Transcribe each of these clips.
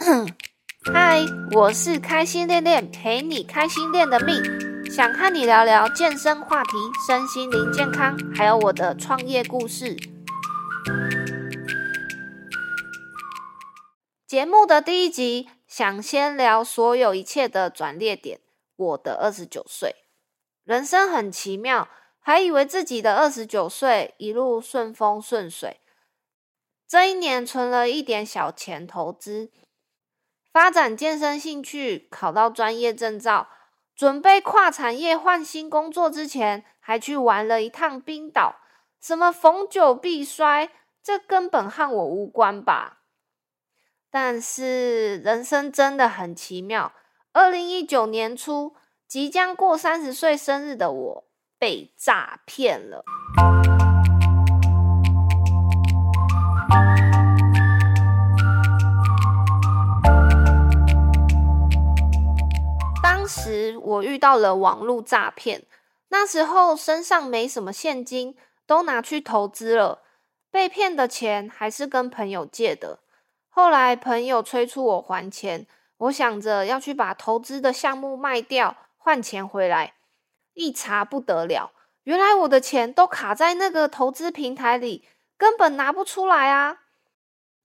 嗨，我是开心练练，陪你开心练的命，想和你聊聊健身话题、身心灵健康，还有我的创业故事。节目的第一集，想先聊所有一切的转捩点。我的二十九岁，人生很奇妙，还以为自己的二十九岁一路顺风顺水。这一年存了一点小钱投资，发展健身兴趣，考到专业证照，准备跨产业换新工作之前，还去玩了一趟冰岛。什么逢久必衰，这根本和我无关吧？但是人生真的很奇妙。二零一九年初，即将过三十岁生日的我被诈骗了。时我遇到了网络诈骗，那时候身上没什么现金，都拿去投资了。被骗的钱还是跟朋友借的。后来朋友催促我还钱。我想着要去把投资的项目卖掉换钱回来，一查不得了，原来我的钱都卡在那个投资平台里，根本拿不出来啊！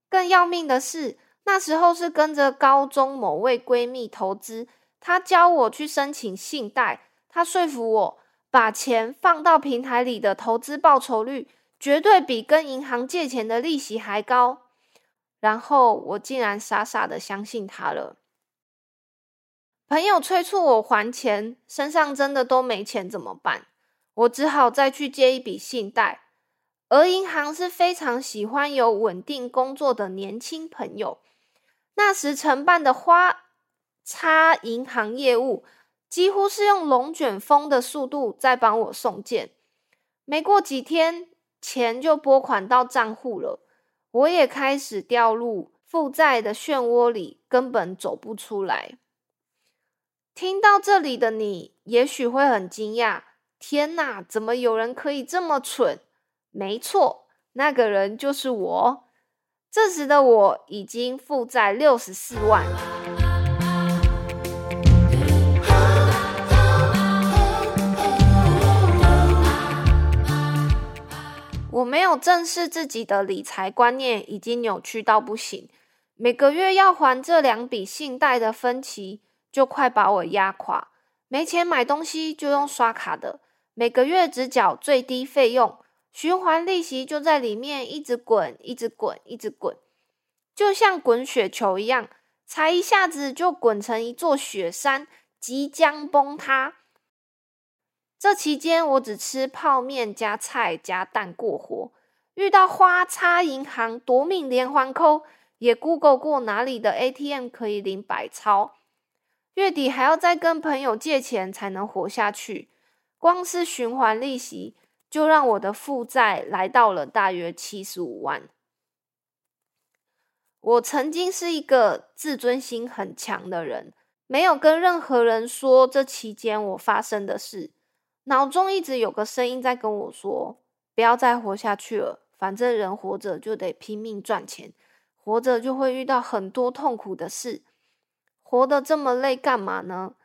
更要命的是，那时候是跟着高中某位闺蜜投资，他教我去申请信贷，他说服我把钱放到平台里的投资报酬率绝对比跟银行借钱的利息还高，然后我竟然傻傻的相信他了。朋友催促我还钱，身上真的都没钱，怎么办？我只好再去借一笔信贷。而银行是非常喜欢有稳定工作的年轻朋友。那时承办的花差银行业务，几乎是用龙卷风的速度在帮我送件。没过几天，钱就拨款到账户了。我也开始掉入负债的漩涡里，根本走不出来。听到这里的你，也许会很惊讶：天哪，怎么有人可以这么蠢？没错，那个人就是我。这时的我已经负债六十四万。我没有正视自己的理财观念已经扭曲到不行，每个月要还这两笔信贷的分期。就快把我压垮，没钱买东西就用刷卡的，每个月只缴最低费用，循环利息就在里面一直滚，一直滚，一直滚，就像滚雪球一样，才一下子就滚成一座雪山，即将崩塌。这期间我只吃泡面加菜加蛋过活，遇到花叉银行夺命连环扣，也 Google 过哪里的 ATM 可以领百钞。月底还要再跟朋友借钱才能活下去，光是循环利息就让我的负债来到了大约七十五万。我曾经是一个自尊心很强的人，没有跟任何人说这期间我发生的事，脑中一直有个声音在跟我说：不要再活下去了，反正人活着就得拼命赚钱，活着就会遇到很多痛苦的事。活得这么累干嘛呢？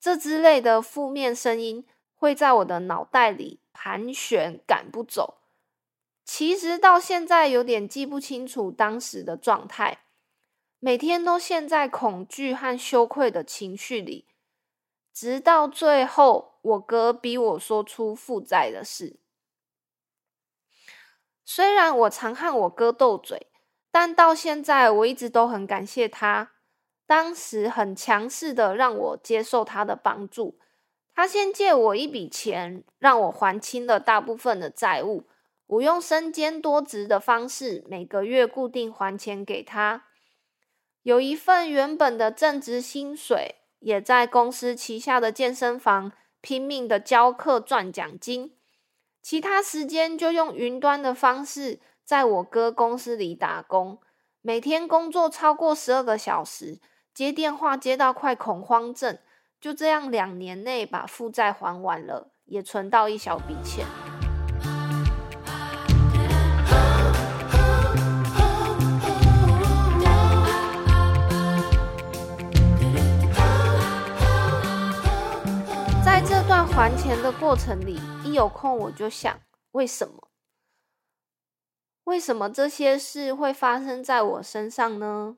这之类的负面声音会在我的脑袋里盘旋，赶不走。其实到现在有点记不清楚当时的状态，每天都陷在恐惧和羞愧的情绪里，直到最后我哥逼我说出负债的事。虽然我常和我哥斗嘴，但到现在我一直都很感谢他。当时很强势的让我接受他的帮助，他先借我一笔钱，让我还清了大部分的债务。我用身兼多职的方式，每个月固定还钱给他。有一份原本的正职薪水，也在公司旗下的健身房拼命的教课赚奖金。其他时间就用云端的方式，在我哥公司里打工，每天工作超过十二个小时。接电话接到快恐慌症，就这样两年内把负债还完了，也存到一小笔钱。还钱的过程里，一有空我就想：为什么？为什么这些事会发生在我身上呢？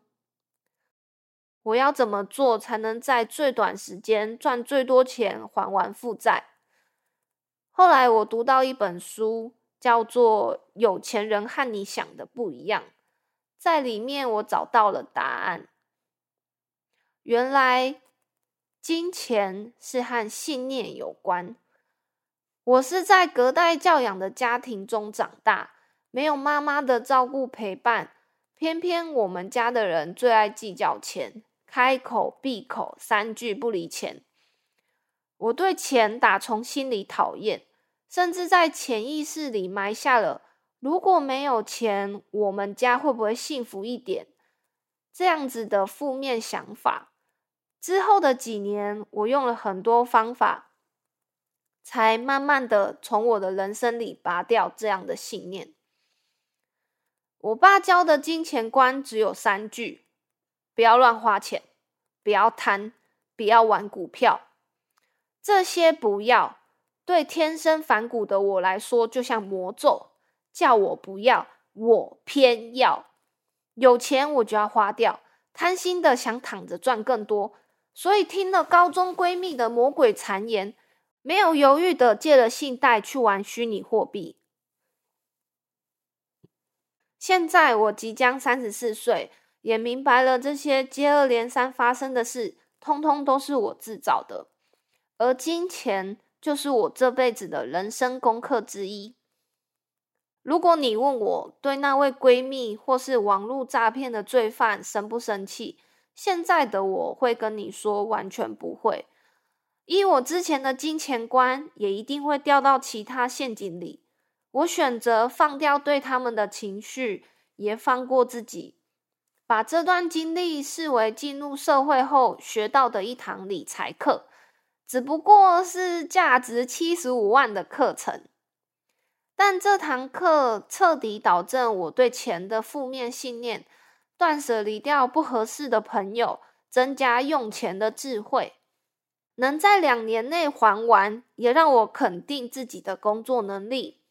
我要怎么做才能在最短时间赚最多钱还完负债？后来我读到一本书，叫做《有钱人和你想的不一样》，在里面我找到了答案。原来金钱是和信念有关。我是在隔代教养的家庭中长大，没有妈妈的照顾陪伴，偏偏我们家的人最爱计较钱。开口闭口三句不离钱，我对钱打从心里讨厌，甚至在潜意识里埋下了如果没有钱，我们家会不会幸福一点这样子的负面想法。之后的几年，我用了很多方法，才慢慢的从我的人生里拔掉这样的信念。我爸教的金钱观只有三句。不要乱花钱，不要贪，不要玩股票，这些不要。对天生反骨的我来说，就像魔咒，叫我不要，我偏要。有钱我就要花掉，贪心的想躺着赚更多，所以听了高中闺蜜的魔鬼谗言，没有犹豫的借了信贷去玩虚拟货币。现在我即将三十四岁。也明白了，这些接二连三发生的事，通通都是我自找的。而金钱就是我这辈子的人生功课之一。如果你问我对那位闺蜜或是网络诈骗的罪犯生不生气，现在的我会跟你说，完全不会。依我之前的金钱观，也一定会掉到其他陷阱里。我选择放掉对他们的情绪，也放过自己。把这段经历视为进入社会后学到的一堂理财课，只不过是价值七十五万的课程，但这堂课彻底导正我对钱的负面信念，断舍离掉不合适的朋友，增加用钱的智慧，能在两年内还完，也让我肯定自己的工作能力。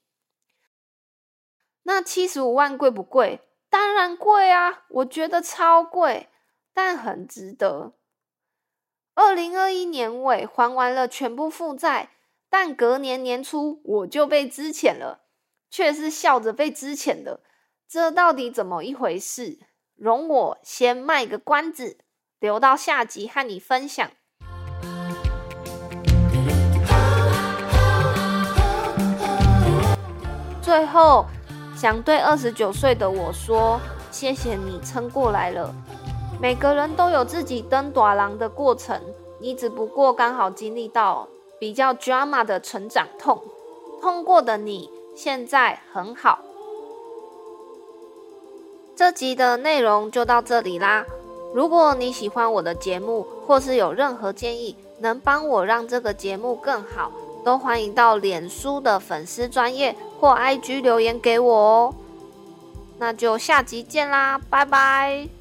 那七十五万贵不贵？当然贵啊，我觉得超贵，但很值得。二零二一年尾还完了全部负债，但隔年年初我就被支遣了，却是笑着被支遣的，这到底怎么一回事？容我先卖个关子，留到下集和你分享。最后。想对二十九岁的我说：“谢谢你撑过来了。每个人都有自己登短廊的过程，你只不过刚好经历到比较 drama 的成长痛，痛过的你现在很好。”这集的内容就到这里啦。如果你喜欢我的节目，或是有任何建议，能帮我让这个节目更好。都欢迎到脸书的粉丝专业或 IG 留言给我哦，那就下集见啦，拜拜。